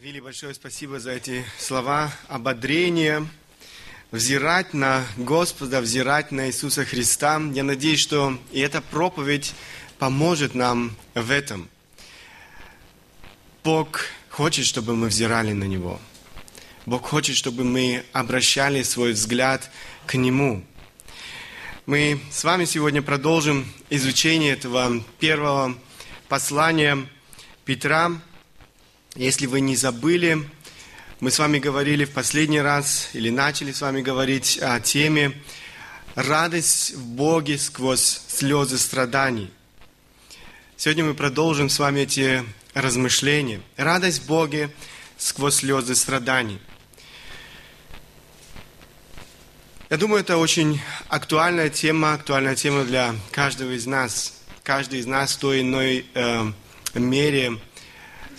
Вилли, большое спасибо за эти слова ободрения, взирать на Господа, взирать на Иисуса Христа. Я надеюсь, что и эта проповедь поможет нам в этом. Бог хочет, чтобы мы взирали на Него. Бог хочет, чтобы мы обращали свой взгляд к Нему. Мы с вами сегодня продолжим изучение этого первого послания Петра. Если вы не забыли, мы с вами говорили в последний раз или начали с вами говорить о теме «Радость в Боге сквозь слезы страданий». Сегодня мы продолжим с вами эти размышления. Радость в Боге сквозь слезы страданий. Я думаю, это очень актуальная тема, актуальная тема для каждого из нас. Каждый из нас в той иной э, мере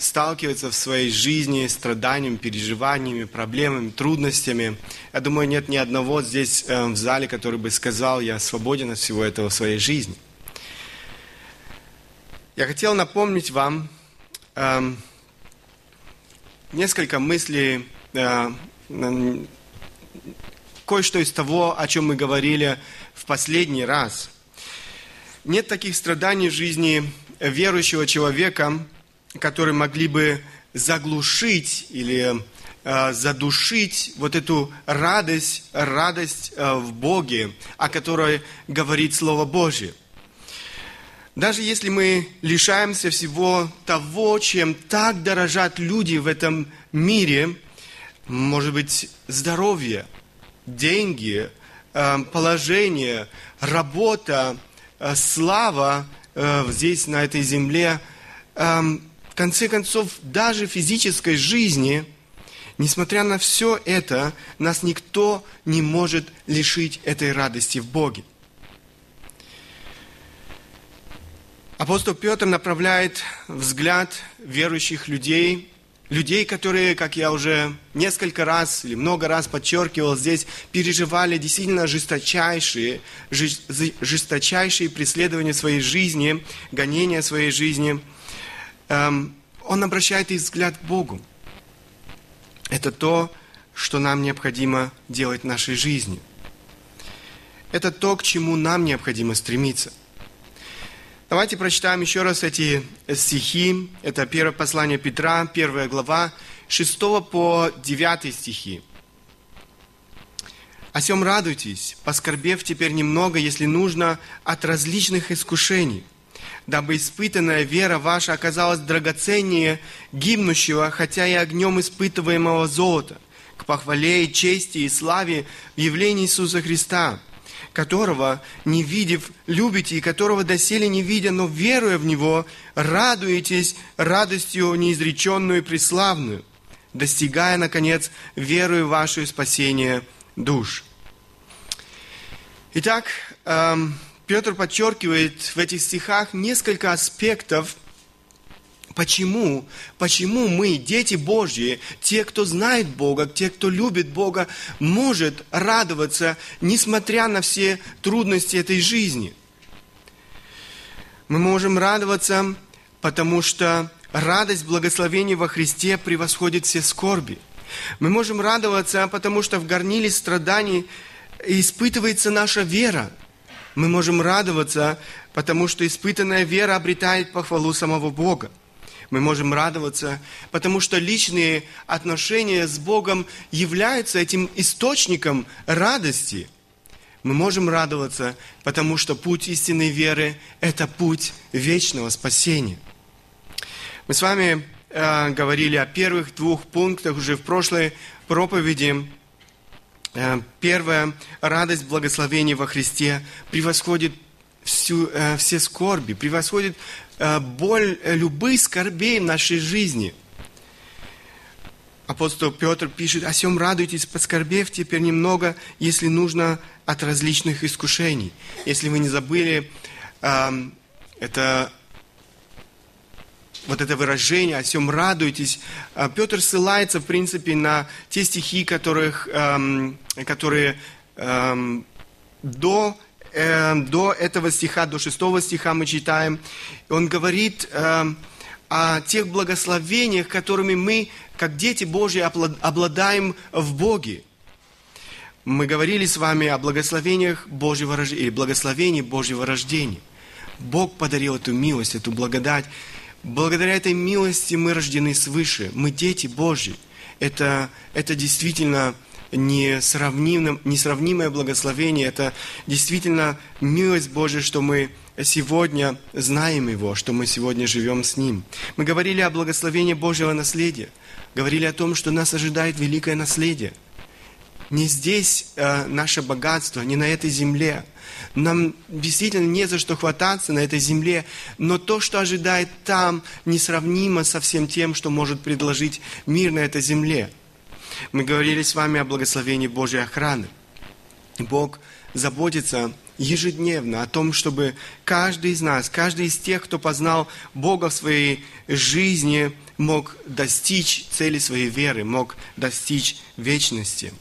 сталкивается в своей жизни страданиями, переживаниями, проблемами, трудностями. Я думаю, нет ни одного здесь э, в зале, который бы сказал, я свободен от всего этого в своей жизни. Я хотел напомнить вам э, несколько мыслей, э, кое-что из того, о чем мы говорили в последний раз. Нет таких страданий в жизни верующего человека, которые могли бы заглушить или э, задушить вот эту радость, радость э, в Боге, о которой говорит Слово Божье. Даже если мы лишаемся всего того, чем так дорожат люди в этом мире, может быть, здоровье, деньги, э, положение, работа, слава здесь, на этой земле в конце концов, даже физической жизни, несмотря на все это, нас никто не может лишить этой радости в Боге. Апостол Петр направляет взгляд верующих людей, людей, которые, как я уже несколько раз или много раз подчеркивал здесь, переживали действительно жесточайшие, жесточайшие преследования своей жизни, гонения своей жизни – он обращает их взгляд к Богу. Это то, что нам необходимо делать в нашей жизни. Это то, к чему нам необходимо стремиться. Давайте прочитаем еще раз эти стихи. Это первое послание Петра, первая глава, 6 по 9 стихи. «О сем радуйтесь, поскорбев теперь немного, если нужно, от различных искушений, дабы испытанная вера ваша оказалась драгоценнее гибнущего, хотя и огнем испытываемого золота, к похвале и чести и славе в явлении Иисуса Христа, которого, не видев, любите, и которого доселе не видя, но веруя в Него, радуетесь радостью неизреченную и преславную, достигая, наконец, верою вашу спасение душ. Итак, эм, Петр подчеркивает в этих стихах несколько аспектов, Почему? Почему мы, дети Божьи, те, кто знает Бога, те, кто любит Бога, может радоваться, несмотря на все трудности этой жизни? Мы можем радоваться, потому что радость благословения во Христе превосходит все скорби. Мы можем радоваться, потому что в горниле страданий испытывается наша вера – мы можем радоваться, потому что испытанная вера обретает похвалу самого Бога. Мы можем радоваться, потому что личные отношения с Богом являются этим источником радости. Мы можем радоваться, потому что путь истинной веры – это путь вечного спасения. Мы с вами э, говорили о первых двух пунктах уже в прошлой проповеди. Э, первая радость благословения во Христе превосходит всю, э, все скорби, превосходит э, боль любых скорбей в нашей жизни. Апостол Петр пишет, «О сем радуйтесь, поскорбев теперь немного, если нужно, от различных искушений». Если вы не забыли, это вот это выражение «о всем радуйтесь», а, Петр ссылается, в принципе, на те стихи, которых, эм, которые эм, до, э, до этого стиха, до шестого стиха мы читаем. Он говорит эм, о тех благословениях, которыми мы, как дети Божьи, обладаем в Боге. Мы говорили с вами о благословениях Божьего рождения, или благословении Божьего рождения. Бог подарил эту милость, эту благодать. Благодаря этой милости мы рождены свыше. Мы дети Божьи. Это, это действительно несравнимое, благословение. Это действительно милость Божья, что мы сегодня знаем Его, что мы сегодня живем с Ним. Мы говорили о благословении Божьего наследия. Говорили о том, что нас ожидает великое наследие. Не здесь э, наше богатство, не на этой земле. Нам действительно не за что хвататься на этой земле, но то, что ожидает там, несравнимо со всем тем, что может предложить мир на этой земле. Мы говорили с вами о благословении Божьей охраны. Бог заботится ежедневно о том, чтобы каждый из нас, каждый из тех, кто познал Бога в своей жизни, мог достичь цели своей веры, мог достичь вечности.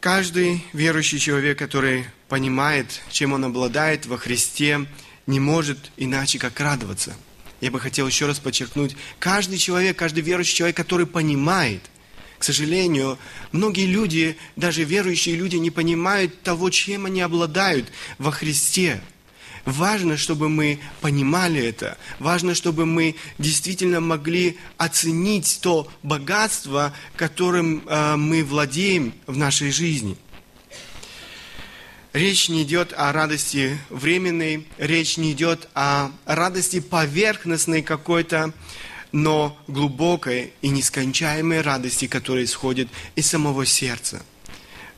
Каждый верующий человек, который понимает, чем он обладает во Христе, не может иначе, как радоваться. Я бы хотел еще раз подчеркнуть, каждый человек, каждый верующий человек, который понимает, к сожалению, многие люди, даже верующие люди, не понимают того, чем они обладают во Христе. Важно, чтобы мы понимали это. Важно, чтобы мы действительно могли оценить то богатство, которым э, мы владеем в нашей жизни. Речь не идет о радости временной, речь не идет о радости поверхностной какой-то, но глубокой и нескончаемой радости, которая исходит из самого сердца,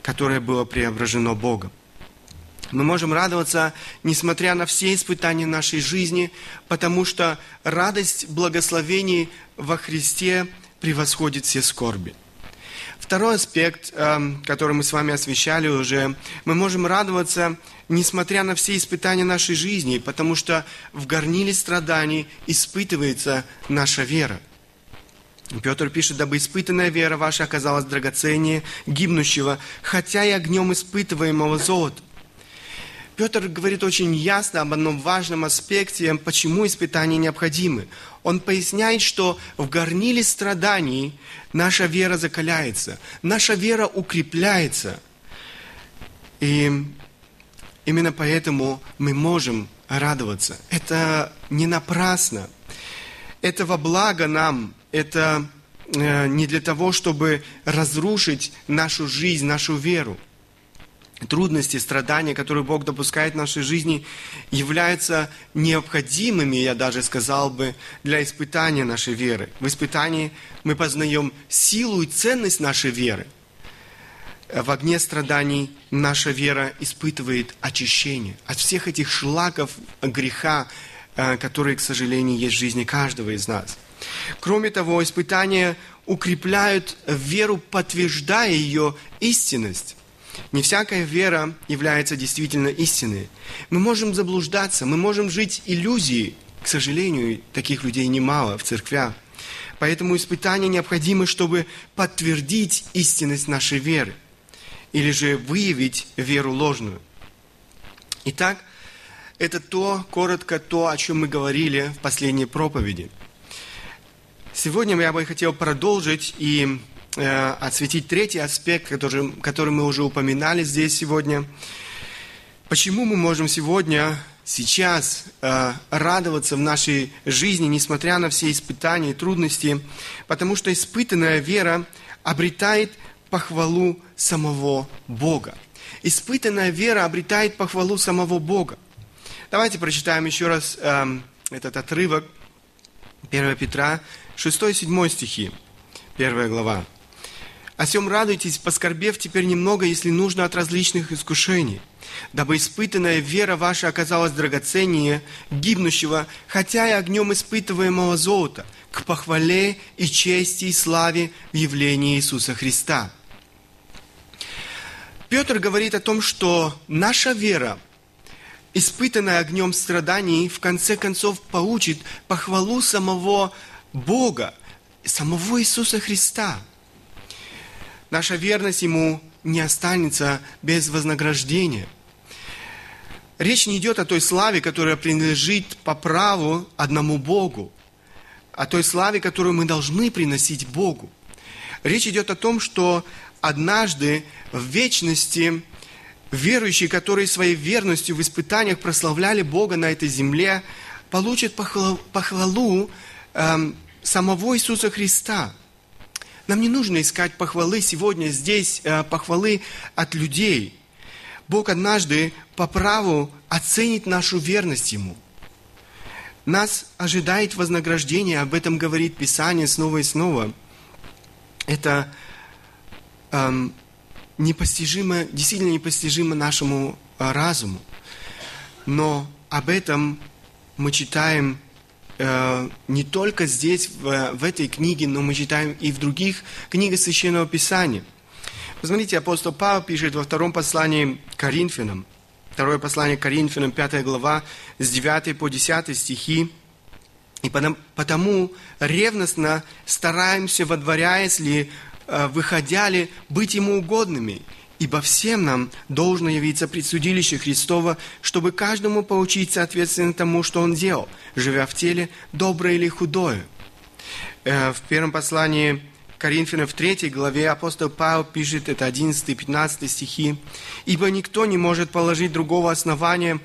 которое было преображено Богом. Мы можем радоваться, несмотря на все испытания нашей жизни, потому что радость благословений во Христе превосходит все скорби. Второй аспект, эм, который мы с вами освещали уже, мы можем радоваться, несмотря на все испытания нашей жизни, потому что в горниле страданий испытывается наша вера. Петр пишет, дабы испытанная вера ваша оказалась драгоценнее гибнущего, хотя и огнем испытываемого золота. Петр говорит очень ясно об одном важном аспекте, почему испытания необходимы. Он поясняет, что в горниле страданий наша вера закаляется, наша вера укрепляется. И Именно поэтому мы можем радоваться. Это не напрасно. Это во благо нам. Это э, не для того, чтобы разрушить нашу жизнь, нашу веру. Трудности, страдания, которые Бог допускает в нашей жизни, являются необходимыми, я даже сказал бы, для испытания нашей веры. В испытании мы познаем силу и ценность нашей веры – в огне страданий наша вера испытывает очищение от всех этих шлаков греха, э, которые, к сожалению, есть в жизни каждого из нас. Кроме того, испытания укрепляют веру, подтверждая ее истинность. Не всякая вера является действительно истинной. Мы можем заблуждаться, мы можем жить иллюзией. К сожалению, таких людей немало в церквях. Поэтому испытания необходимы, чтобы подтвердить истинность нашей веры – или же выявить веру ложную. Итак, это то, коротко то, о чем мы говорили в последней проповеди. Сегодня я бы хотел продолжить и э, осветить третий аспект, который, который мы уже упоминали здесь сегодня. Почему мы можем сегодня, сейчас э, радоваться в нашей жизни, несмотря на все испытания и трудности? Потому что испытанная вера обретает похвалу самого Бога. Испытанная вера обретает похвалу самого Бога. Давайте прочитаем еще раз э, этот отрывок 1 Петра, 6-7 стихи, 1 глава. «О сем радуйтесь, поскорбев теперь немного, если нужно, от различных искушений, дабы испытанная вера ваша оказалась драгоценнее гибнущего, хотя и огнем испытываемого золота, к похвале и чести и славе в явлении Иисуса Христа. Петр говорит о том, что наша вера, испытанная огнем страданий, в конце концов получит похвалу самого Бога, самого Иисуса Христа. Наша верность Ему не останется без вознаграждения. Речь не идет о той славе, которая принадлежит по праву одному Богу. о той славе, которую мы должны приносить Богу. Речь идет о том, что однажды в вечности верующие, которые своей верностью в испытаниях прославляли Бога на этой земле, получат похвалу, э, самого Иисуса Христа. Нам не нужно искать похвалы сегодня здесь, э, похвалы от людей. Бог однажды по праву оценит нашу верность Ему. Нас ожидает вознаграждение, об этом говорит Писание снова и снова. Это эм, непостижимо, действительно непостижимо нашему э, разуму. Но об этом мы читаем не только здесь, в, в этой книге, но мы читаем и в других книгах Священного Писания. Посмотрите, апостол Павел пишет во втором послании Коринфянам, второе послание Коринфянам, 5 глава, с 9 по 10 стихи. И потому, потому ревностно стараемся, водворяясь ли, э, выходя ли, быть ему угодными – Ибо всем нам должно явиться предсудилище Христова, чтобы каждому поучить соответственно тому, что он делал, живя в теле, доброе или худое. Э, в первом послании Коринфянам в 3 главе апостол Павел пишет, это 11-15 стихи, «Ибо никто не может положить другого основания,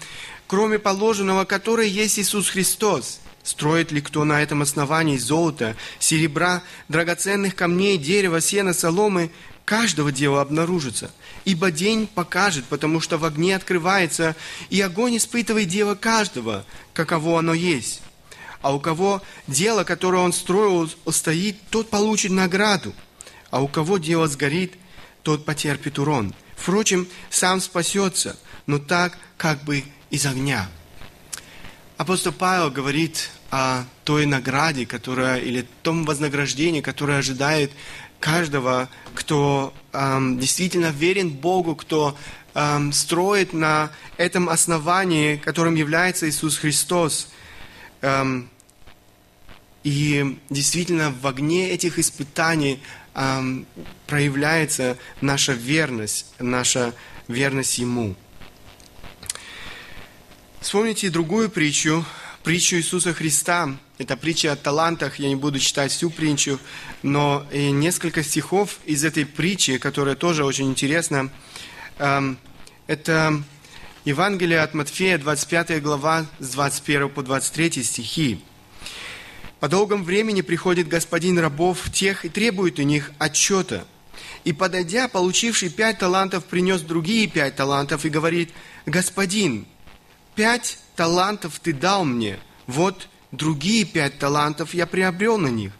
кроме положенного, которое есть Иисус Христос. Строит ли кто на этом основании золото, серебра, драгоценных камней, дерева, сена, соломы, каждого дела обнаружится. Ибо день покажет, потому что в огне открывается, и огонь испытывает дело каждого, каково оно есть. А у кого дело, которое он строил, стоит, тот получит награду. А у кого дело сгорит, тот потерпит урон. Впрочем, сам спасется, но так, как бы из огня. Апостол Павел говорит о той награде, которая, или том вознаграждении, которое ожидает каждого, кто эм, действительно верен Богу, кто эм, строит на этом основании, которым является Иисус Христос. Эм, и действительно в огне этих испытаний эм, проявляется наша верность, наша верность Ему. Вспомните другую притчу, притчу Иисуса Христа. Это притча о талантах. Я не буду читать всю притчу, но несколько стихов из этой притчи, которая тоже очень интересна. Эм, это Евангелие от Матфея, 25 глава, с 21 по 23 стихи. «По долгом времени приходит господин рабов тех и требует у них отчета. И, подойдя, получивший пять талантов, принес другие пять талантов и говорит, «Господин, пять талантов ты дал мне, вот другие пять талантов я приобрел на них.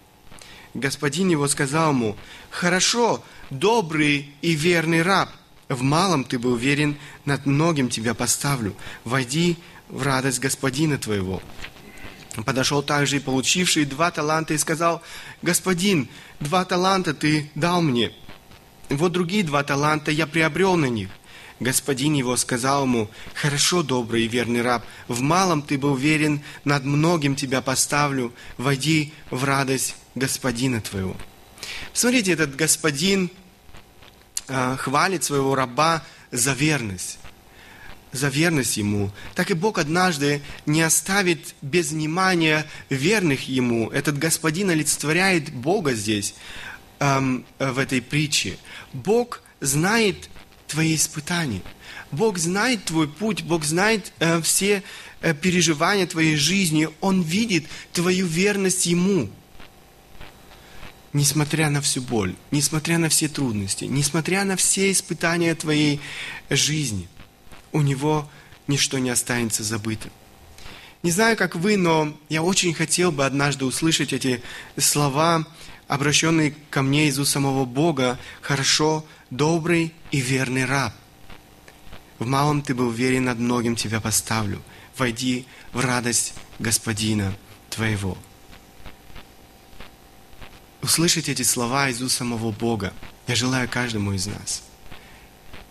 Господин его сказал ему, хорошо, добрый и верный раб, в малом ты был верен, над многим тебя поставлю. Войди в радость господина твоего. Подошел также и получивший два таланта и сказал, «Господин, два таланта ты дал мне, вот другие два таланта я приобрел на них». Господин его сказал ему, «Хорошо, добрый и верный раб, в малом ты был верен, над многим тебя поставлю, войди в радость господина твоего». Смотрите, этот господин э, хвалит своего раба за верность за верность Ему, так и Бог однажды не оставит без внимания верных Ему. Этот Господин олицетворяет Бога здесь, эм, в этой притче. Бог знает твои испытания. Бог знает твой путь, Бог знает э, все э, переживания твоей жизни. Он видит твою верность Ему. Несмотря на всю боль, несмотря на все трудности, несмотря на все испытания твоей жизни, у Него ничто не останется забытым. Не знаю, как вы, но я очень хотел бы однажды услышать эти слова, обращенные ко мне из уст самого Бога. Хорошо, добрый и верный раб. В малом ты был верен, над многим тебя поставлю. Войди в радость Господина твоего. Услышать эти слова из уст самого Бога я желаю каждому из нас.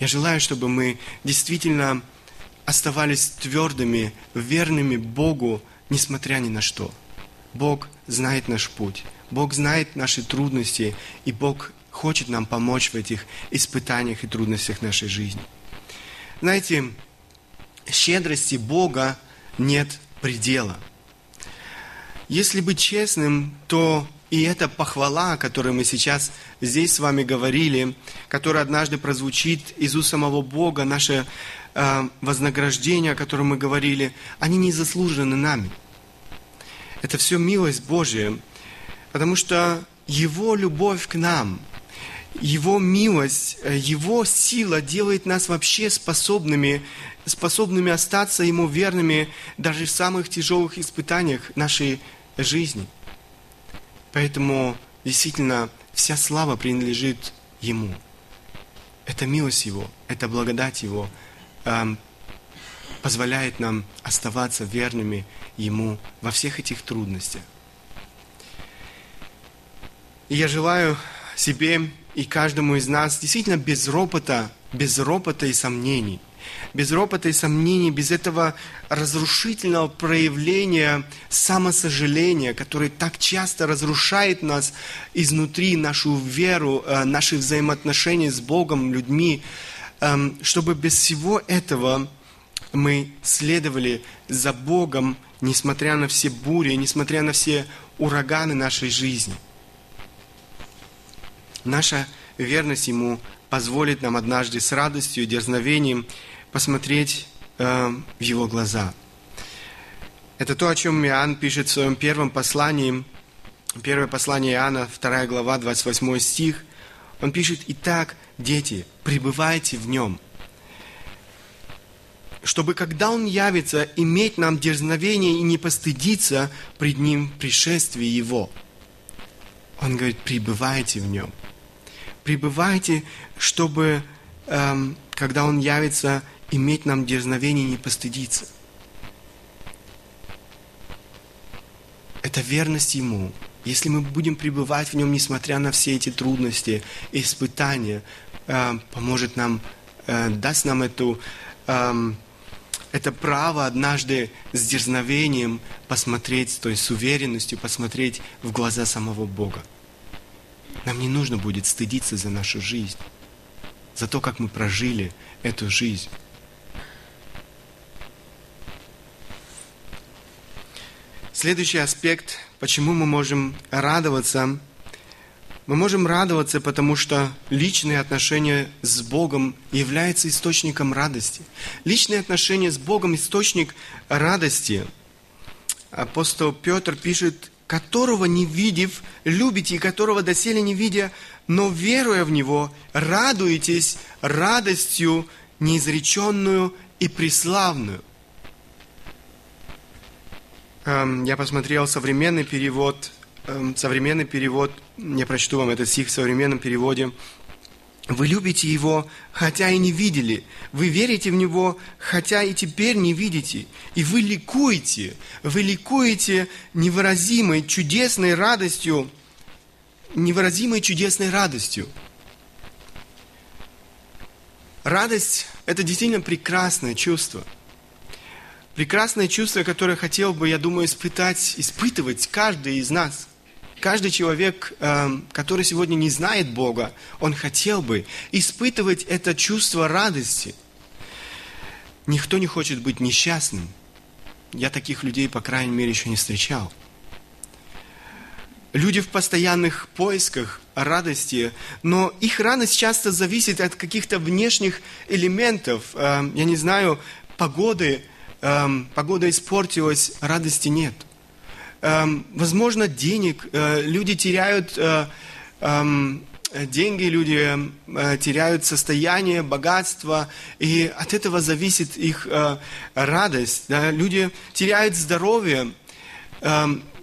Я желаю, чтобы мы действительно оставались твердыми, верными Богу, несмотря ни на что. Бог знает наш путь, Бог знает наши трудности, и Бог хочет нам помочь в этих испытаниях и трудностях нашей жизни. Знаете, щедрости Бога нет предела. Если быть честным, то и эта похвала, о которой мы сейчас здесь с вами говорили, которая однажды прозвучит из уст самого Бога, наше э, вознаграждение, о котором мы говорили, они не заслужены нами. Это все милость Божья, потому что Его любовь к нам, Его милость, э, Его сила делает нас вообще способными, способными остаться Ему верными даже в самых тяжелых испытаниях нашей жизни. Поэтому действительно вся слава принадлежит Ему. Это милость Его, это благодать Его эм, позволяет нам оставаться верными Ему во всех этих трудностях. И я желаю себе и каждому из нас действительно без ропота, без ропота и сомнений – без ропота и сомнений, без этого разрушительного проявления самосожаления, которое так часто разрушает нас изнутри, нашу веру, э, наши взаимоотношения с Богом, людьми, эм, чтобы без всего этого мы следовали за Богом, несмотря на все бури, несмотря на все ураганы нашей жизни. Наша верность Ему позволит нам однажды с радостью и дерзновением посмотреть э, в его глаза. Это то, о чем Иоанн пишет в своем первом послании, первое послание Иоанна, 2 глава, 28 стих. Он пишет, «Итак, дети, пребывайте в нем, чтобы, когда Он явится, иметь нам дерзновение и не постыдиться пред Ним пришествии Его». Он говорит, пребывайте в нем. Пребывайте, чтобы, эм, когда Он явится, иметь нам дерзновение не постыдиться. Это верность Ему. Если мы будем пребывать в Нем, несмотря на все эти трудности испытания, э, поможет нам, э, даст нам эту, э, это право однажды с дерзновением посмотреть, то есть с уверенностью посмотреть в глаза самого Бога. Нам не нужно будет стыдиться за нашу жизнь, за то, как мы прожили эту жизнь. Следующий аспект, почему мы можем радоваться. Мы можем радоваться, потому что личные отношения с Богом являются источником радости. Личные отношения с Богом – источник радости. Апостол Петр пишет, которого не видев, любите, и которого доселе не видя, но веруя в Него, радуетесь радостью неизреченную и преславную. Эм, я посмотрел современный перевод, эм, современный перевод, я прочту вам этот стих в современном переводе. Вы любите Его, хотя и не видели. Вы верите в Него, хотя и теперь не видите. И вы ликуете. Вы ликуете невыразимой, чудесной радостью, невыразимой чудесной радостью. Радость – это действительно прекрасное чувство – прекрасное чувство, которое хотел бы, я думаю, испытать, испытывать каждый из нас. Каждый человек, эм, который сегодня не знает Бога, он хотел бы испытывать это чувство радости. Никто не хочет быть несчастным. Я таких людей, по крайней мере, еще не встречал. Люди в постоянных поисках радости, но их радость часто зависит от каких-то внешних элементов, эм, я не знаю, погоды, эм, погода испортилась, радости нет. Эм, возможно, денег, э, люди теряют э, эм, деньги, люди э, теряют состояние, богатство, и от этого зависит их радость. Люди теряют здоровье.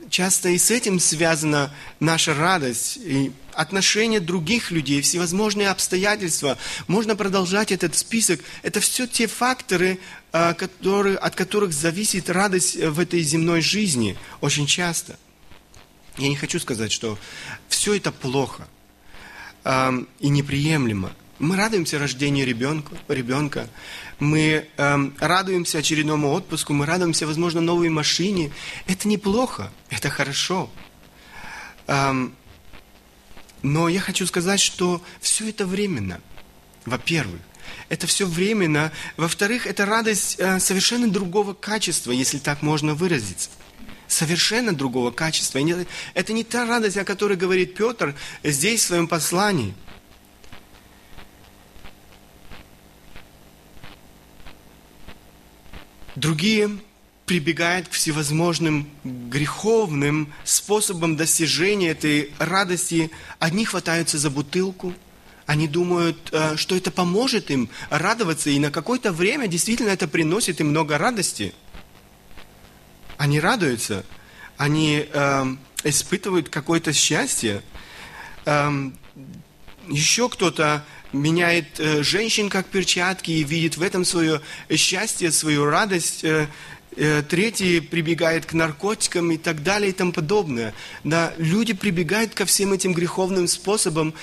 Часто и с этим связана наша радость. И отношения других людей, всевозможные обстоятельства. Можно продолжать этот список. Это все те факторы, а, которые, от которых зависит радость в этой земной жизни очень часто. Я не хочу сказать, что все это плохо э, и неприемлемо. Мы радуемся рождению ребенка, ребенка. мы э, радуемся очередному отпуску, мы радуемся, возможно, новой машине. Это неплохо, это хорошо. Э, но я хочу сказать, что все это временно. Во-первых, это все временно. Во-вторых, это радость э, совершенно другого качества, если так можно выразиться. совершенно другого качества. Это не та радость, о которой говорит Петр здесь в своем послании. Другие прибегают к всевозможным греховным способам достижения этой радости. Одни хватаются за бутылку – они думают, э, что это поможет им радоваться, и на какое-то время действительно это приносит им много радости. Они радуются, они э, испытывают какое-то счастье. Э, еще кто-то меняет э, женщин как перчатки и видит в этом свое счастье, свою радость. Э, Э, третий прибегает к наркотикам и так далее и тому подобное. Да, люди прибегают ко всем этим греховным способам,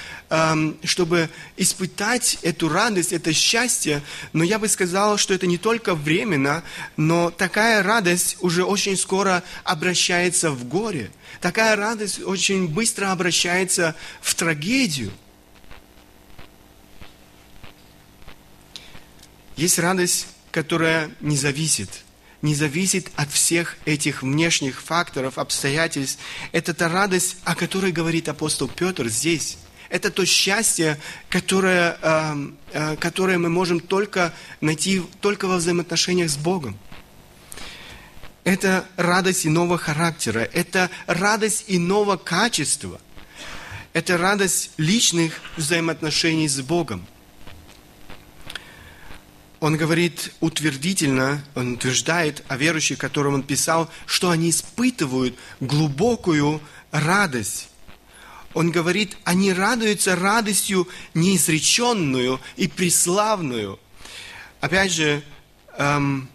чтобы испытать эту радость, это счастье. Но я бы сказал, что это не только временно, но такая радость уже очень скоро обращается в горе. Такая радость очень быстро обращается в трагедию. Есть радость, которая не зависит не зависит от всех этих внешних факторов, обстоятельств. Это та радость, о которой говорит апостол Петр здесь. Это то счастье, которое, э, э, которое мы можем только найти только во взаимоотношениях с Богом. Это радость иного характера, это радость иного качества, это радость личных взаимоотношений с Богом он говорит утвердительно, он утверждает о верующих, которым он писал, что они испытывают глубокую радость. Он говорит, они радуются радостью неизреченную и преславную. Опять же, эм,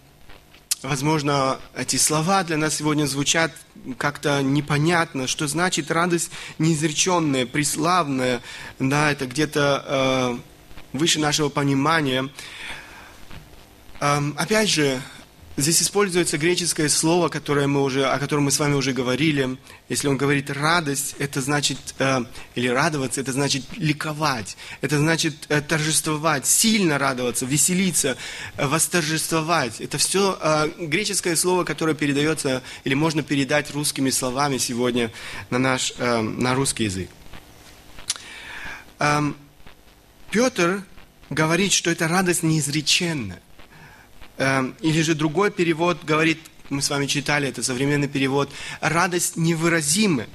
возможно, эти слова для нас сегодня звучат как-то непонятно, что значит радость неизреченная, преславная, да, это где-то э, выше нашего понимания. Опять же, здесь используется греческое слово, которое мы уже, о котором мы с вами уже говорили. Если он говорит радость, это значит, э, или радоваться, это значит ликовать, это значит э, торжествовать, сильно радоваться, веселиться, э, восторжествовать. Это все греческое слово, которое передается, или можно передать русскими словами сегодня на, наш, на русский язык. Петр говорит, что это радость неизреченная. Эм, или же другой перевод говорит, мы с вами читали, это современный перевод, радость невыразимая.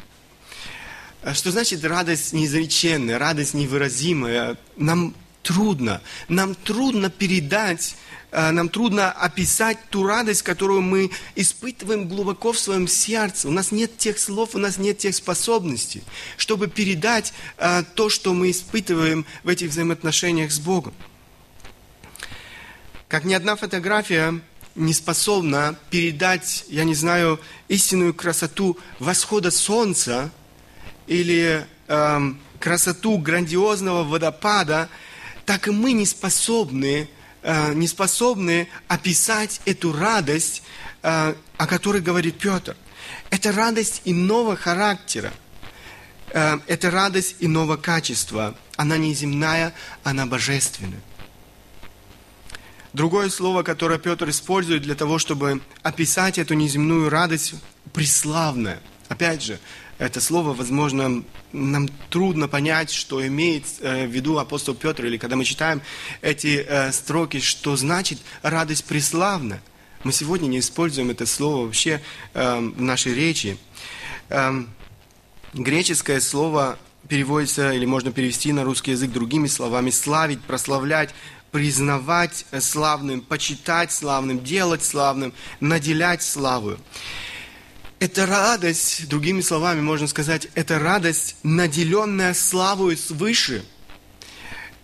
Э, что значит радость неизреченная, радость невыразимая? Нам трудно, нам трудно передать, э, нам трудно описать ту радость, которую мы испытываем глубоко в своем сердце. У нас нет тех слов, у нас нет тех способностей, чтобы передать э, то, что мы испытываем в этих взаимоотношениях с Богом. Как ни одна фотография не способна передать, я не знаю, истинную красоту восхода солнца или эм, красоту грандиозного водопада, так и мы не способны, э, не способны описать эту радость, э, о которой говорит Петр. Это радость иного характера. Э, это радость иного качества. Она не земная, она божественная. Другое слово, которое Петр использует для того, чтобы описать эту неземную радость, преславная. Опять же, это слово, возможно, нам трудно понять, что имеет э, в виду апостол Петр, или когда мы читаем эти э, строки, что значит радость преславная. Мы сегодня не используем это слово вообще э, в нашей речи. Эм, греческое слово переводится, или можно перевести на русский язык другими словами, славить, прославлять, признавать славным, почитать славным, делать славным, наделять славу. Это радость, другими словами можно сказать, это радость, наделенная славой свыше.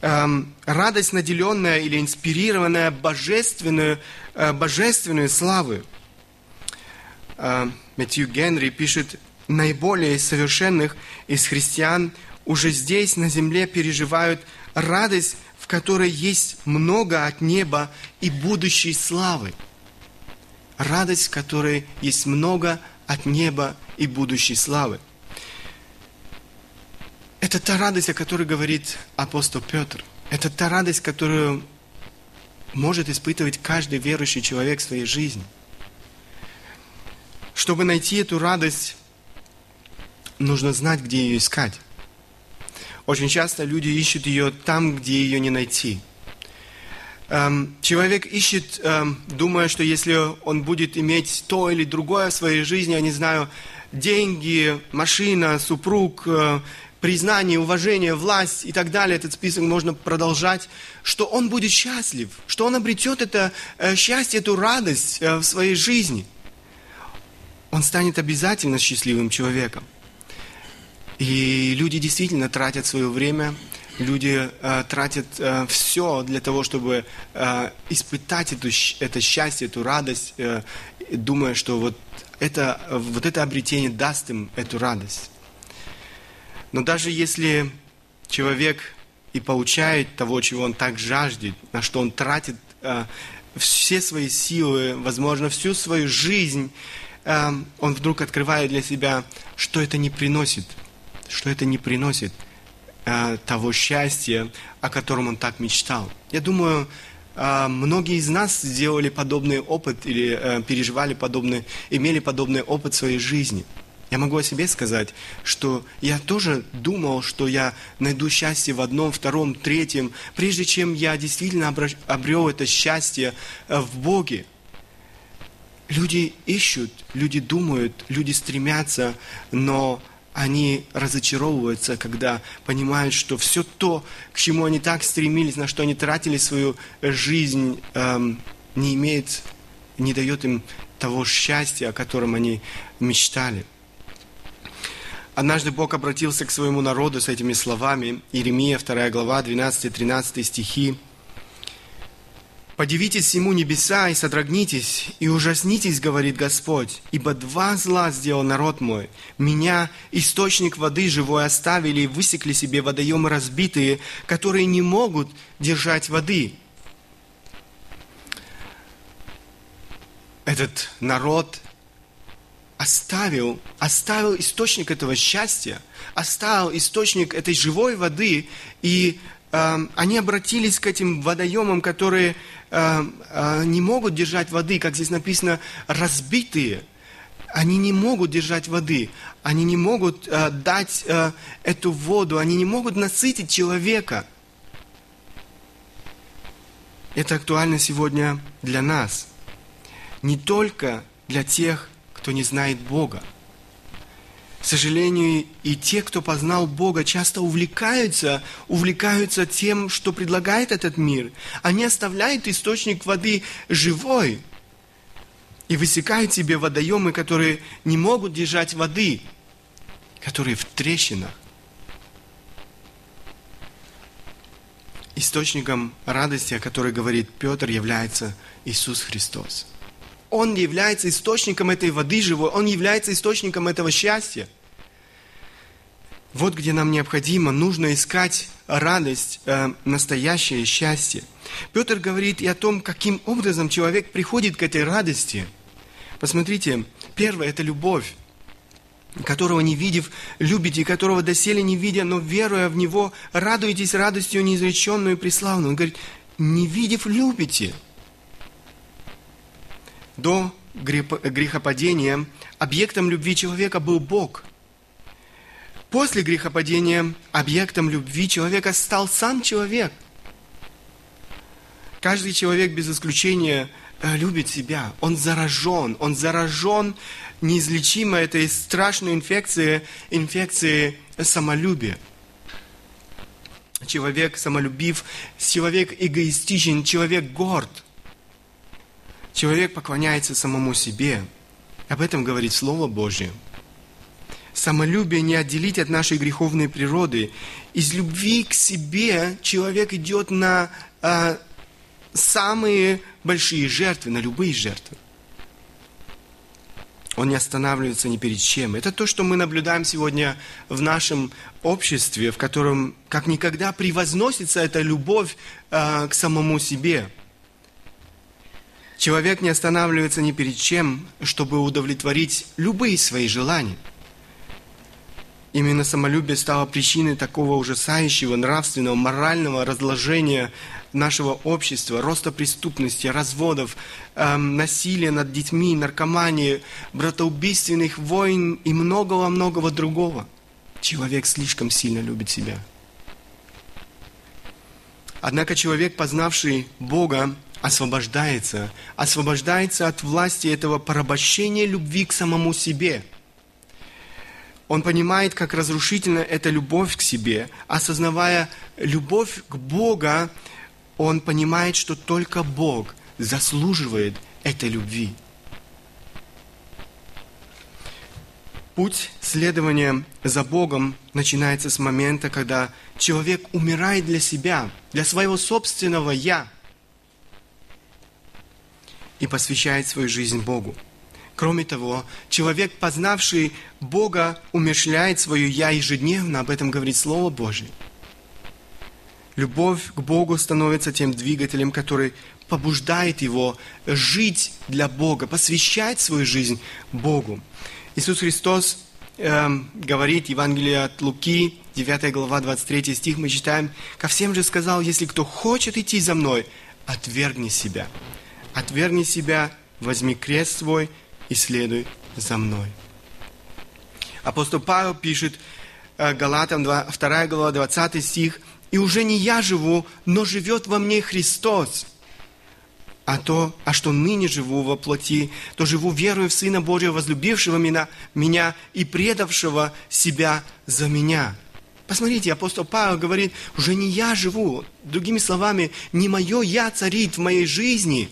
Эм, радость, наделенная или инспирированная божественную, э, божественную славой. Э, Матью Генри пишет, наиболее совершенных из христиан уже здесь, на земле, переживают радость которой есть много от неба и будущей славы. Радость, в которой есть много от неба и будущей славы. Это та радость, о которой говорит апостол Петр. Это та радость, которую может испытывать каждый верующий человек в своей жизни. Чтобы найти эту радость, нужно знать, где ее искать. Очень часто люди ищут ее там, где ее не найти. Эм, человек ищет, эм, думая, что если он будет иметь то или другое в своей жизни, я не знаю, деньги, машина, супруг, э, признание, уважение, власть и так далее, этот список можно продолжать, что он будет счастлив, что он обретет это э, счастье, эту радость э, в своей жизни. Он станет обязательно счастливым человеком. И люди действительно тратят свое время, люди э, тратят э, все для того, чтобы э, испытать эту, это счастье, эту радость, э, думая, что вот это, вот это обретение даст им эту радость. Но даже если человек и получает того, чего он так жаждет, на что он тратит э, все свои силы, возможно, всю свою жизнь, э, он вдруг открывает для себя, что это не приносит – что это не приносит э, того счастья, о котором он так мечтал. Я думаю, э, многие из нас сделали подобный опыт или э, переживали подобный, имели подобный опыт в своей жизни. Я могу о себе сказать, что я тоже думал, что я найду счастье в одном, втором, третьем, прежде чем я действительно обрел это счастье э, в Боге. Люди ищут, люди думают, люди стремятся, но они разочаровываются, когда понимают, что все то, к чему они так стремились, на что они тратили свою жизнь, эм, не имеет, не дает им того счастья, о котором они мечтали. Однажды Бог обратился к своему народу с этими словами. Иеремия, 2 глава, 12-13 стихи. Подивитесь всему небеса и содрогнитесь, и ужаснитесь, говорит Господь, ибо два зла сделал народ мой. Меня, источник воды живой, оставили и высекли себе водоемы разбитые, которые не могут держать воды. Этот народ оставил, оставил источник этого счастья, оставил источник этой живой воды, и они обратились к этим водоемам, которые Э, э, не могут держать воды, как здесь написано, разбитые. Они не могут держать воды, они не могут э, дать эту воду, они не могут насытить человека. Это актуально сегодня для нас. Не только для тех, кто не знает Бога. К сожалению, и те, кто познал Бога, часто увлекаются, увлекаются тем, что предлагает этот мир. Они оставляют источник воды живой и высекают себе водоемы, которые не могут держать воды, которые в трещинах. Источником радости, о которой говорит Петр, является Иисус Христос. Он является источником этой воды живой, Он является источником этого счастья. Вот где нам необходимо, нужно искать радость, э, настоящее счастье. Петр говорит и о том, каким образом человек приходит к этой радости. Посмотрите, первое – это любовь которого не видев, любите, которого доселе не видя, но веруя в Него, радуетесь радостью неизреченную и преславную. Он говорит, не видев, любите – до грехопадения объектом любви человека был Бог. После грехопадения объектом любви человека стал сам человек. Каждый человек без исключения э, любит себя. Он заражен. Он заражен неизлечимо этой страшной инфекцией, инфекцией самолюбия. Человек самолюбив, человек эгоистичен, человек горд – Человек поклоняется самому себе. Об этом говорит Слово Божье. Самолюбие не отделить от нашей греховной природы. Из любви к себе человек идет на а, самые большие жертвы, на любые жертвы. Он не останавливается ни перед чем. Это то, что мы наблюдаем сегодня в нашем обществе, в котором как никогда превозносится эта любовь э, к самому себе. Человек не останавливается ни перед чем, чтобы удовлетворить любые свои желания. Именно самолюбие стало причиной такого ужасающего нравственного, морального разложения нашего общества, роста преступности, разводов, эм, насилия над детьми, наркомании, братоубийственных войн и многого-многого другого. Человек слишком сильно любит себя. Однако человек, познавший Бога, освобождается, освобождается от власти этого порабощения любви к самому себе. Он понимает, как разрушительна эта любовь к себе, осознавая любовь к Богу, он понимает, что только Бог заслуживает этой любви. Путь следования за Богом начинается с момента, когда человек умирает для себя, для своего собственного «я» и посвящает свою жизнь Богу. Кроме того, человек, познавший Бога, умершляет свое «я» ежедневно, об этом говорит Слово Божие – Любовь к Богу становится тем двигателем, который побуждает его жить для Бога, посвящать свою жизнь Богу. Иисус Христос э, говорит, Евангелие от Луки, 9 глава, 23 стих, мы читаем, «Ко всем же сказал, если кто хочет идти за мной, отвергни себя. Отвергни себя, возьми крест свой и следуй за мной». Апостол Павел пишет, э, Галатам 2, 2 глава, 20 стих – и уже не я живу, но живет во мне Христос. А то, а что ныне живу во плоти, то живу верою в Сына Божьего, возлюбившего меня, меня и предавшего себя за меня. Посмотрите, апостол Павел говорит, уже не я живу. Другими словами, не мое я царит в моей жизни.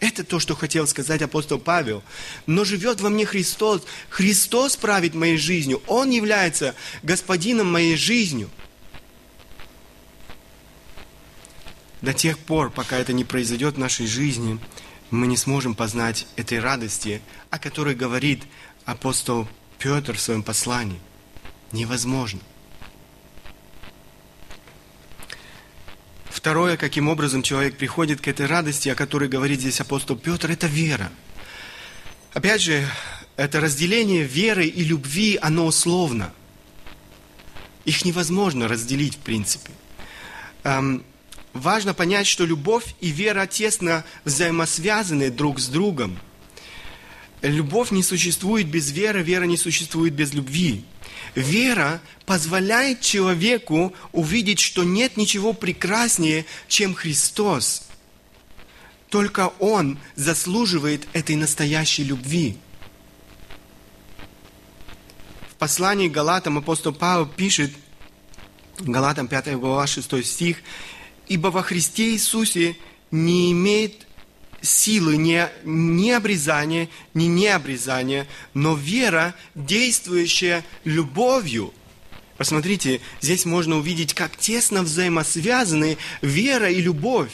Это то, что хотел сказать апостол Павел. Но живет во мне Христос. Христос правит моей жизнью. Он является господином моей жизнью. До тех пор, пока это не произойдет в нашей жизни, мы не сможем познать этой радости, о которой говорит апостол Петр в своем послании. Невозможно. Второе, каким образом человек приходит к этой радости, о которой говорит здесь апостол Петр, это вера. Опять же, это разделение веры и любви, оно условно. Их невозможно разделить, в принципе. Эм, важно понять, что любовь и вера тесно взаимосвязаны друг с другом. Любовь не существует без веры, вера не существует без любви. Вера позволяет человеку увидеть, что нет ничего прекраснее, чем Христос. Только Он заслуживает этой настоящей любви. В послании Галатам апостол Павел пишет, Галатам 5 глава 6 стих, ибо во Христе Иисусе не имеет силы ни, ни обрезания, ни необрезания, но вера, действующая любовью. Посмотрите, здесь можно увидеть, как тесно взаимосвязаны вера и любовь.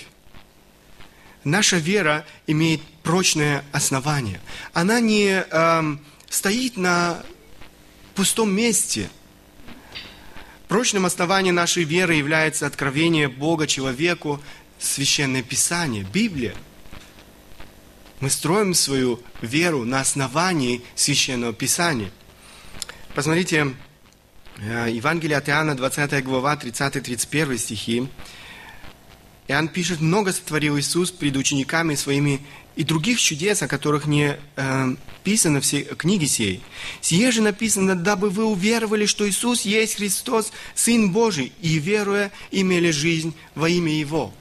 Наша вера имеет прочное основание. Она не э, стоит на пустом месте – Прочным основанием нашей веры является откровение Бога человеку, Священное Писание, Библия. Мы строим свою веру на основании Священного Писания. Посмотрите, э, Евангелие от Иоанна, 20 глава, 30-31 стихи. Иоанн пишет, много сотворил Иисус пред учениками своими и других чудес, о которых не э, писано в книге сей. Сие же написано, дабы вы уверовали, что Иисус есть Христос, Сын Божий, и, веруя, имели жизнь во имя Его.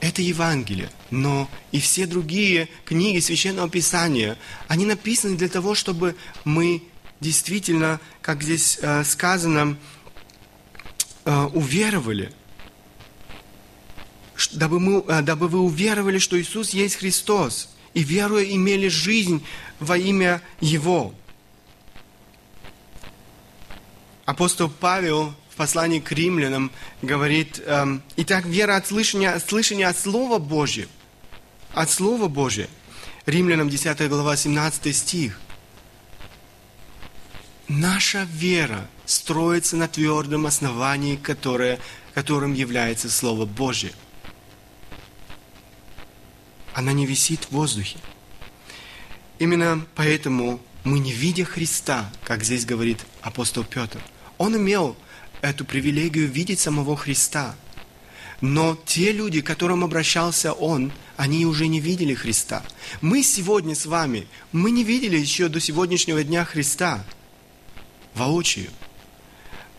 Это Евангелие, но и все другие книги Священного Писания, они написаны для того, чтобы мы действительно, как здесь э, сказано, э, уверовали – дабы, мы, э, дабы вы уверовали, что Иисус есть Христос, и веруя имели жизнь во имя Его. Апостол Павел послании к римлянам говорит, эм, «Итак, вера от слышания, от слышания от Слова Божьего, от Слова Божьего». Римлянам 10 глава 17 стих. Наша вера строится на твердом основании, которое, которым является Слово Божье – она не висит в воздухе. Именно поэтому мы не видя Христа, как здесь говорит апостол Петр. Он имел эту привилегию видеть самого Христа. Но те люди, к которым обращался Он, они уже не видели Христа. Мы сегодня с вами, мы не видели еще до сегодняшнего дня Христа воочию.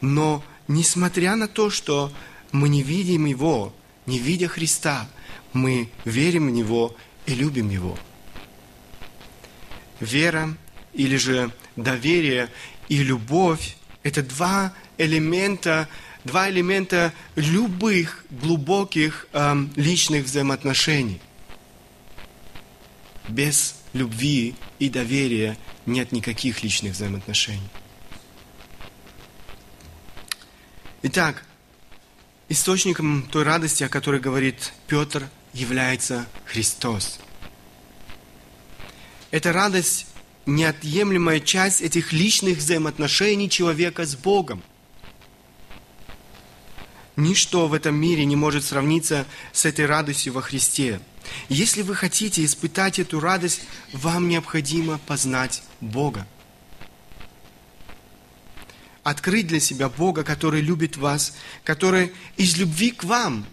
Но несмотря на то, что мы не видим Его, не видя Христа, мы верим в Него и любим Его. Вера или же доверие и любовь – это два элемента, два элемента любых глубоких эм, личных взаимоотношений. Без любви и доверия нет никаких личных взаимоотношений. Итак, источником той радости, о которой говорит Петр, является Христос. Эта радость – неотъемлемая часть этих личных взаимоотношений человека с Богом. Ничто в этом мире не может сравниться с этой радостью во Христе. Если вы хотите испытать эту радость, вам необходимо познать Бога. Открыть для себя Бога, который любит вас, который из любви к вам,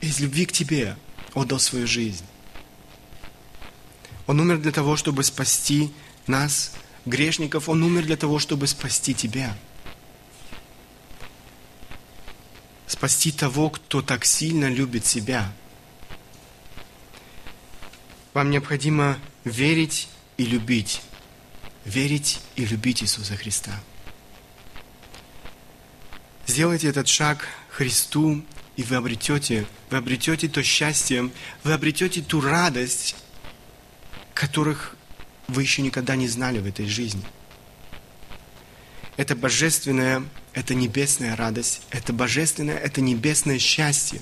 из любви к тебе отдал свою жизнь. Он умер для того, чтобы спасти нас, грешников. Он умер для того, чтобы спасти тебя. Спасти того, кто так сильно любит себя. Вам необходимо верить и любить. Верить и любить Иисуса Христа. Сделайте этот шаг Христу, и вы обретете, вы обретете то счастье, вы обретете ту радость, которых вы еще никогда не знали в этой жизни. Это божественная, это небесная радость, это божественное, это небесное счастье.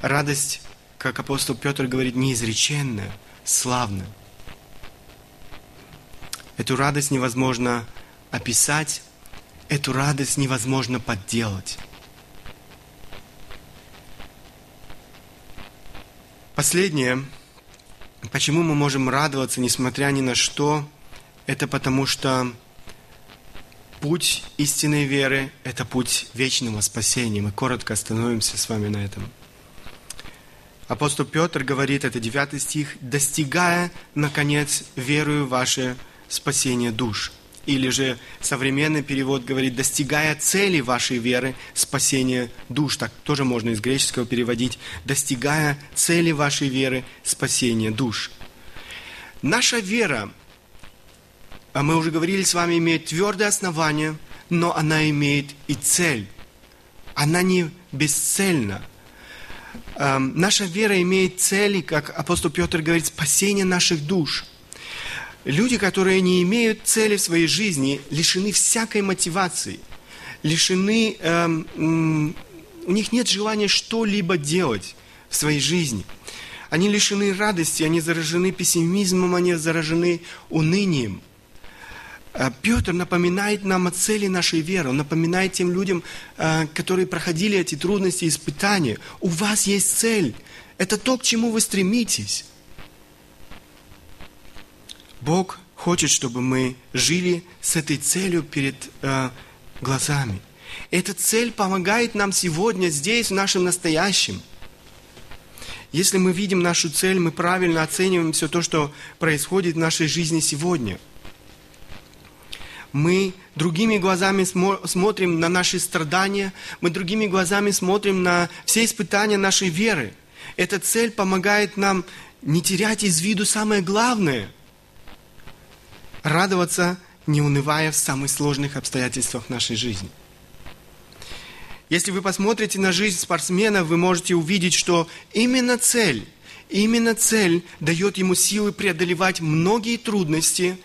Радость, как апостол Петр говорит, неизреченная, славная. Эту радость невозможно описать, эту радость невозможно подделать. Последнее – Почему мы можем радоваться, несмотря ни на что? Это потому что путь истинной веры – это путь вечного спасения. Мы коротко остановимся с вами на этом. Апостол Петр говорит, это 9 стих, «достигая, наконец, верую ваше спасение душ». Или же современный перевод говорит, достигая цели вашей веры, спасения душ. Так тоже можно из греческого переводить, достигая цели вашей веры, спасения душ. Наша вера, а мы уже говорили с вами, имеет твердое основание, но она имеет и цель. Она не бесцельна. Эм, наша вера имеет цели, как апостол Петр говорит, спасение наших душ – Люди, которые не имеют цели в своей жизни, лишены всякой мотивации, лишены, эм, у них нет желания что-либо делать в своей жизни. Они лишены радости, они заражены пессимизмом, они заражены унынием. Э, Петр напоминает нам о цели нашей веры, он напоминает тем людям, э, которые проходили эти трудности и испытания. У вас есть цель, это то, к чему вы стремитесь. Бог хочет, чтобы мы жили с этой целью перед э, глазами. Эта цель помогает нам сегодня, здесь, в нашем настоящем. Если мы видим нашу цель, мы правильно оцениваем все то, что происходит в нашей жизни сегодня. Мы другими глазами смо- смотрим на наши страдания, мы другими глазами смотрим на все испытания нашей веры. Эта цель помогает нам не терять из виду самое главное – радоваться, не унывая в самых сложных обстоятельствах нашей жизни. Если вы посмотрите на жизнь спортсмена, вы можете увидеть, что именно цель, именно цель дает ему силы преодолевать многие трудности,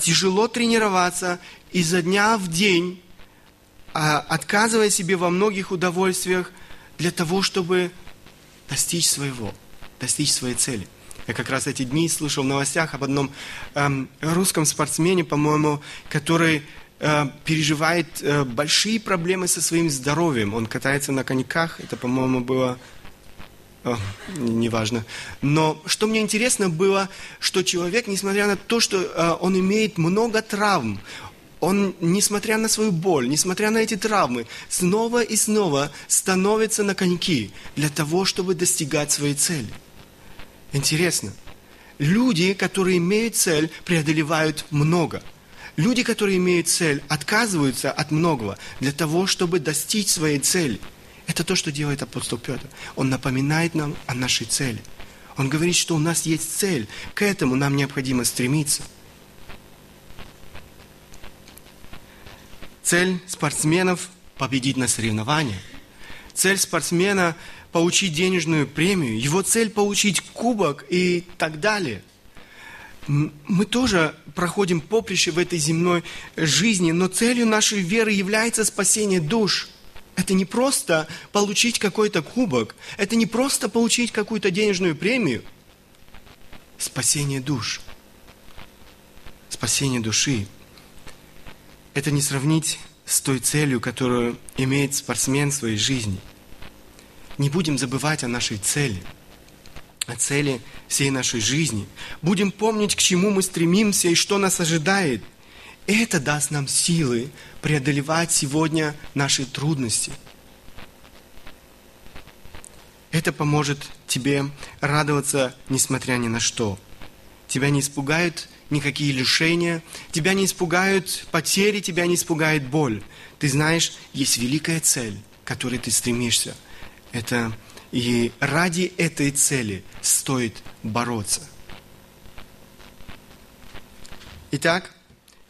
тяжело тренироваться изо дня в день, а, отказывая себе во многих удовольствиях для того, чтобы достичь своего, достичь своей цели. Я как раз эти дни слышал в новостях об одном эм, русском спортсмене, по-моему, который э, переживает э, большие проблемы со своим здоровьем. Он катается на коньках. Это, по-моему, было неважно. Но что мне интересно было, что человек, несмотря на то, что э, он имеет много травм, он, несмотря на свою боль, несмотря на эти травмы, снова и снова становится на коньки для того, чтобы достигать своей цели. Интересно. Люди, которые имеют цель, преодолевают много. Люди, которые имеют цель, отказываются от многого для того, чтобы достичь своей цели. Это то, что делает апостол Петр. Он напоминает нам о нашей цели. Он говорит, что у нас есть цель. К этому нам необходимо стремиться – Цель спортсменов – победить на соревнованиях. Цель спортсмена – получить денежную премию. Его цель – получить кубок и так далее. Мы тоже проходим поприще в этой земной жизни, но целью нашей веры является спасение душ. Это не просто получить какой-то кубок, это не просто получить какую-то денежную премию. Спасение душ. Спасение души это не сравнить с той целью, которую имеет спортсмен в своей жизни. Не будем забывать о нашей цели, о цели всей нашей жизни. Будем помнить, к чему мы стремимся и что нас ожидает. Это даст нам силы преодолевать сегодня наши трудности. Это поможет тебе радоваться, несмотря ни на что. Тебя не испугают никакие лишения, тебя не испугают потери, тебя не испугает боль. Ты знаешь, есть великая цель, к которой ты стремишься. Это и ради этой цели стоит бороться. Итак,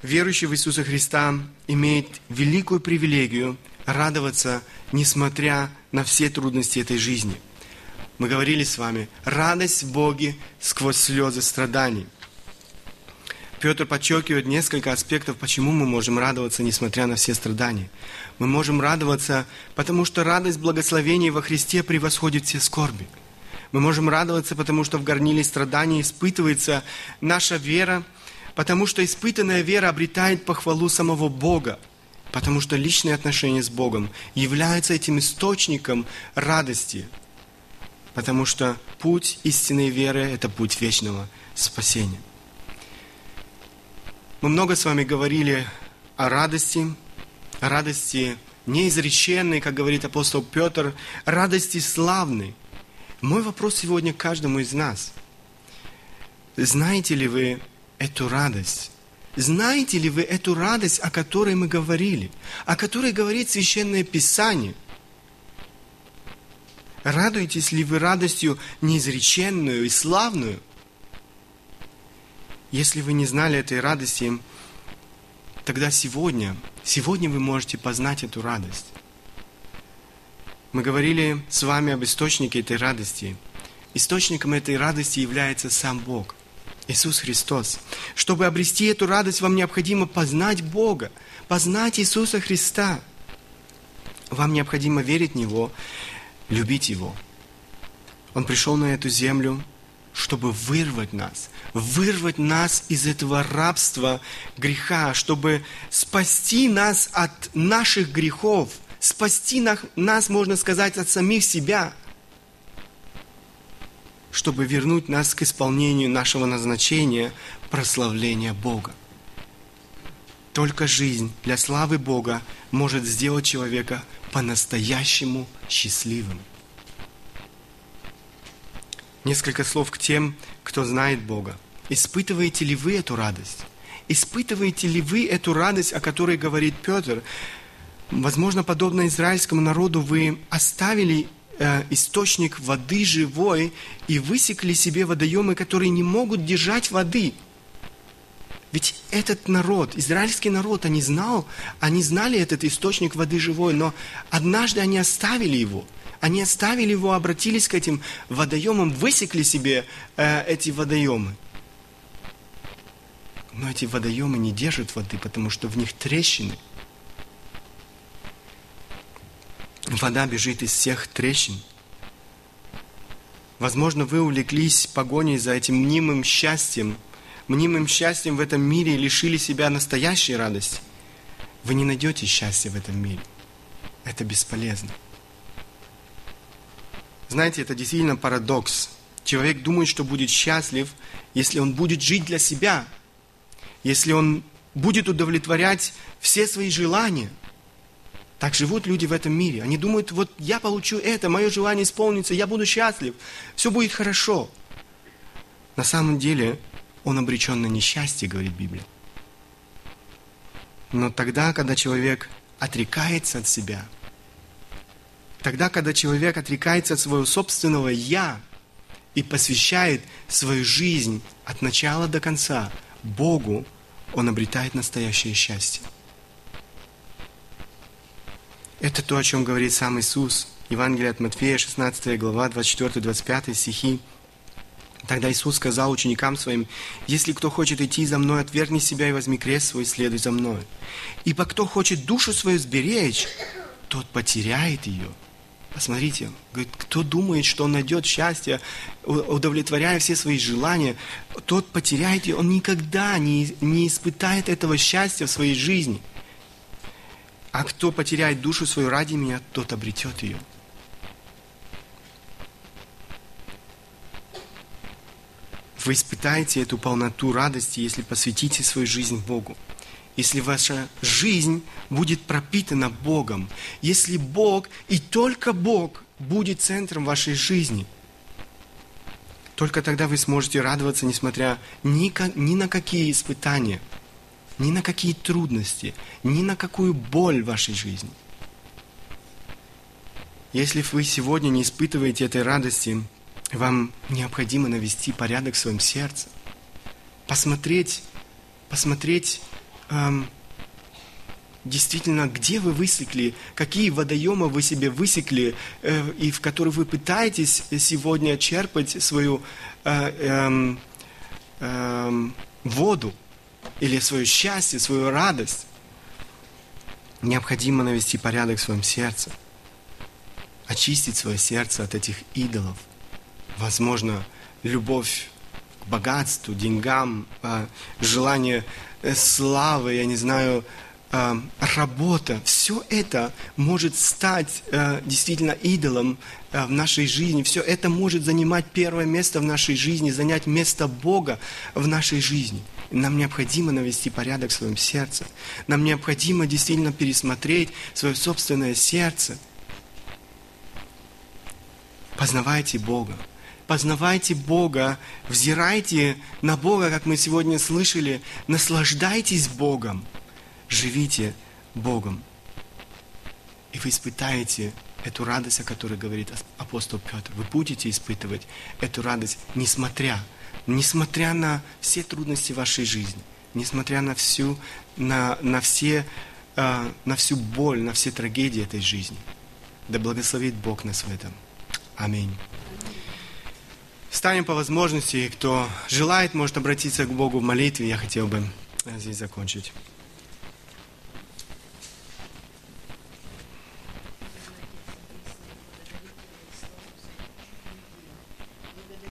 верующий в Иисуса Христа имеет великую привилегию радоваться, несмотря на все трудности этой жизни. Мы говорили с вами, радость в Боге сквозь слезы страданий. Петр подчеркивает несколько аспектов, почему мы можем радоваться, несмотря на все страдания. Мы можем радоваться, потому что радость благословения во Христе превосходит все скорби. Мы можем радоваться, потому что в горниле страданий испытывается наша вера, потому что испытанная вера обретает похвалу самого Бога, потому что личные отношения с Богом являются этим источником радости, потому что путь истинной веры – это путь вечного спасения. Мы много с вами говорили о радости, о радости неизреченной, как говорит апостол Петр, радости славной. Мой вопрос сегодня каждому из нас. Знаете ли вы эту радость? Знаете ли вы эту радость, о которой мы говорили, о которой говорит Священное Писание? Радуетесь ли вы радостью неизреченную и славную? Если вы не знали этой радости, тогда сегодня, сегодня вы можете познать эту радость. Мы говорили с вами об источнике этой радости. Источником этой радости является сам Бог, Иисус Христос. Чтобы обрести эту радость, вам необходимо познать Бога, познать Иисуса Христа. Вам необходимо верить в Него, любить Его. Он пришел на эту землю, чтобы вырвать нас, вырвать нас из этого рабства греха, чтобы спасти нас от наших грехов, спасти нас, можно сказать, от самих себя, чтобы вернуть нас к исполнению нашего назначения прославления Бога. Только жизнь для славы Бога может сделать человека по-настоящему счастливым. Несколько слов к тем, кто знает Бога. Испытываете ли вы эту радость? Испытываете ли вы эту радость, о которой говорит Петр? Возможно, подобно израильскому народу, вы оставили э, источник воды живой и высекли себе водоемы, которые не могут держать воды. Ведь этот народ, израильский народ, они знал, они знали этот источник воды живой, но однажды они оставили его – они оставили его, обратились к этим водоемам, высекли себе э, эти водоемы. Но эти водоемы не держат воды, потому что в них трещины. Вода бежит из всех трещин. Возможно, вы увлеклись погоней за этим мнимым счастьем, мнимым счастьем в этом мире и лишили себя настоящей радости. Вы не найдете счастья в этом мире. Это бесполезно. Знаете, это действительно парадокс. Человек думает, что будет счастлив, если он будет жить для себя, если он будет удовлетворять все свои желания. Так живут люди в этом мире. Они думают, вот я получу это, мое желание исполнится, я буду счастлив, все будет хорошо. На самом деле он обречен на несчастье, говорит Библия. Но тогда, когда человек отрекается от себя, тогда, когда человек отрекается от своего собственного «я» и посвящает свою жизнь от начала до конца Богу, он обретает настоящее счастье. Это то, о чем говорит сам Иисус. Евангелие от Матфея, 16 глава, 24-25 стихи. Тогда Иисус сказал ученикам своим, «Если кто хочет идти за Мной, отвергни себя и возьми крест свой, следуй за Мной. Ибо кто хочет душу свою сберечь, тот потеряет ее». Посмотрите, говорит, кто думает, что он найдет счастье, удовлетворяя все свои желания, тот потеряет ее, он никогда не, не испытает этого счастья в своей жизни. А кто потеряет душу свою ради меня, тот обретет ее. Вы испытаете эту полноту радости, если посвятите свою жизнь Богу. Если ваша жизнь будет пропитана Богом. Если Бог и только Бог будет центром вашей жизни. Только тогда вы сможете радоваться, несмотря ни, ни на какие испытания, ни на какие трудности, ни на какую боль в вашей жизни. Если вы сегодня не испытываете этой радости, вам необходимо навести порядок в своем сердце, посмотреть, посмотреть эм, действительно, где вы высекли, какие водоемы вы себе высекли, э, и в которые вы пытаетесь сегодня черпать свою э, э, э, воду или свое счастье, свою радость. Необходимо навести порядок в своем сердце, очистить свое сердце от этих идолов – возможно, любовь к богатству, деньгам, а, желание э, славы, я не знаю, а, работа, все это может стать э, действительно идолом э, в нашей жизни. Все это может занимать первое место в нашей жизни, занять место Бога в нашей жизни. Нам необходимо навести порядок в своем сердце. Нам необходимо действительно пересмотреть свое собственное сердце. Познавайте Бога познавайте Бога, взирайте на Бога, как мы сегодня слышали, наслаждайтесь Богом, живите Богом. И вы испытаете эту радость, о которой говорит апостол Петр. Вы будете испытывать эту радость, несмотря, несмотря на все трудности вашей жизни, несмотря на всю, на, на все, э, на всю боль, на все трагедии этой жизни. Да благословит Бог нас в этом. Аминь. Встанем по возможности, кто желает, может обратиться к Богу в молитве. Я хотел бы здесь закончить.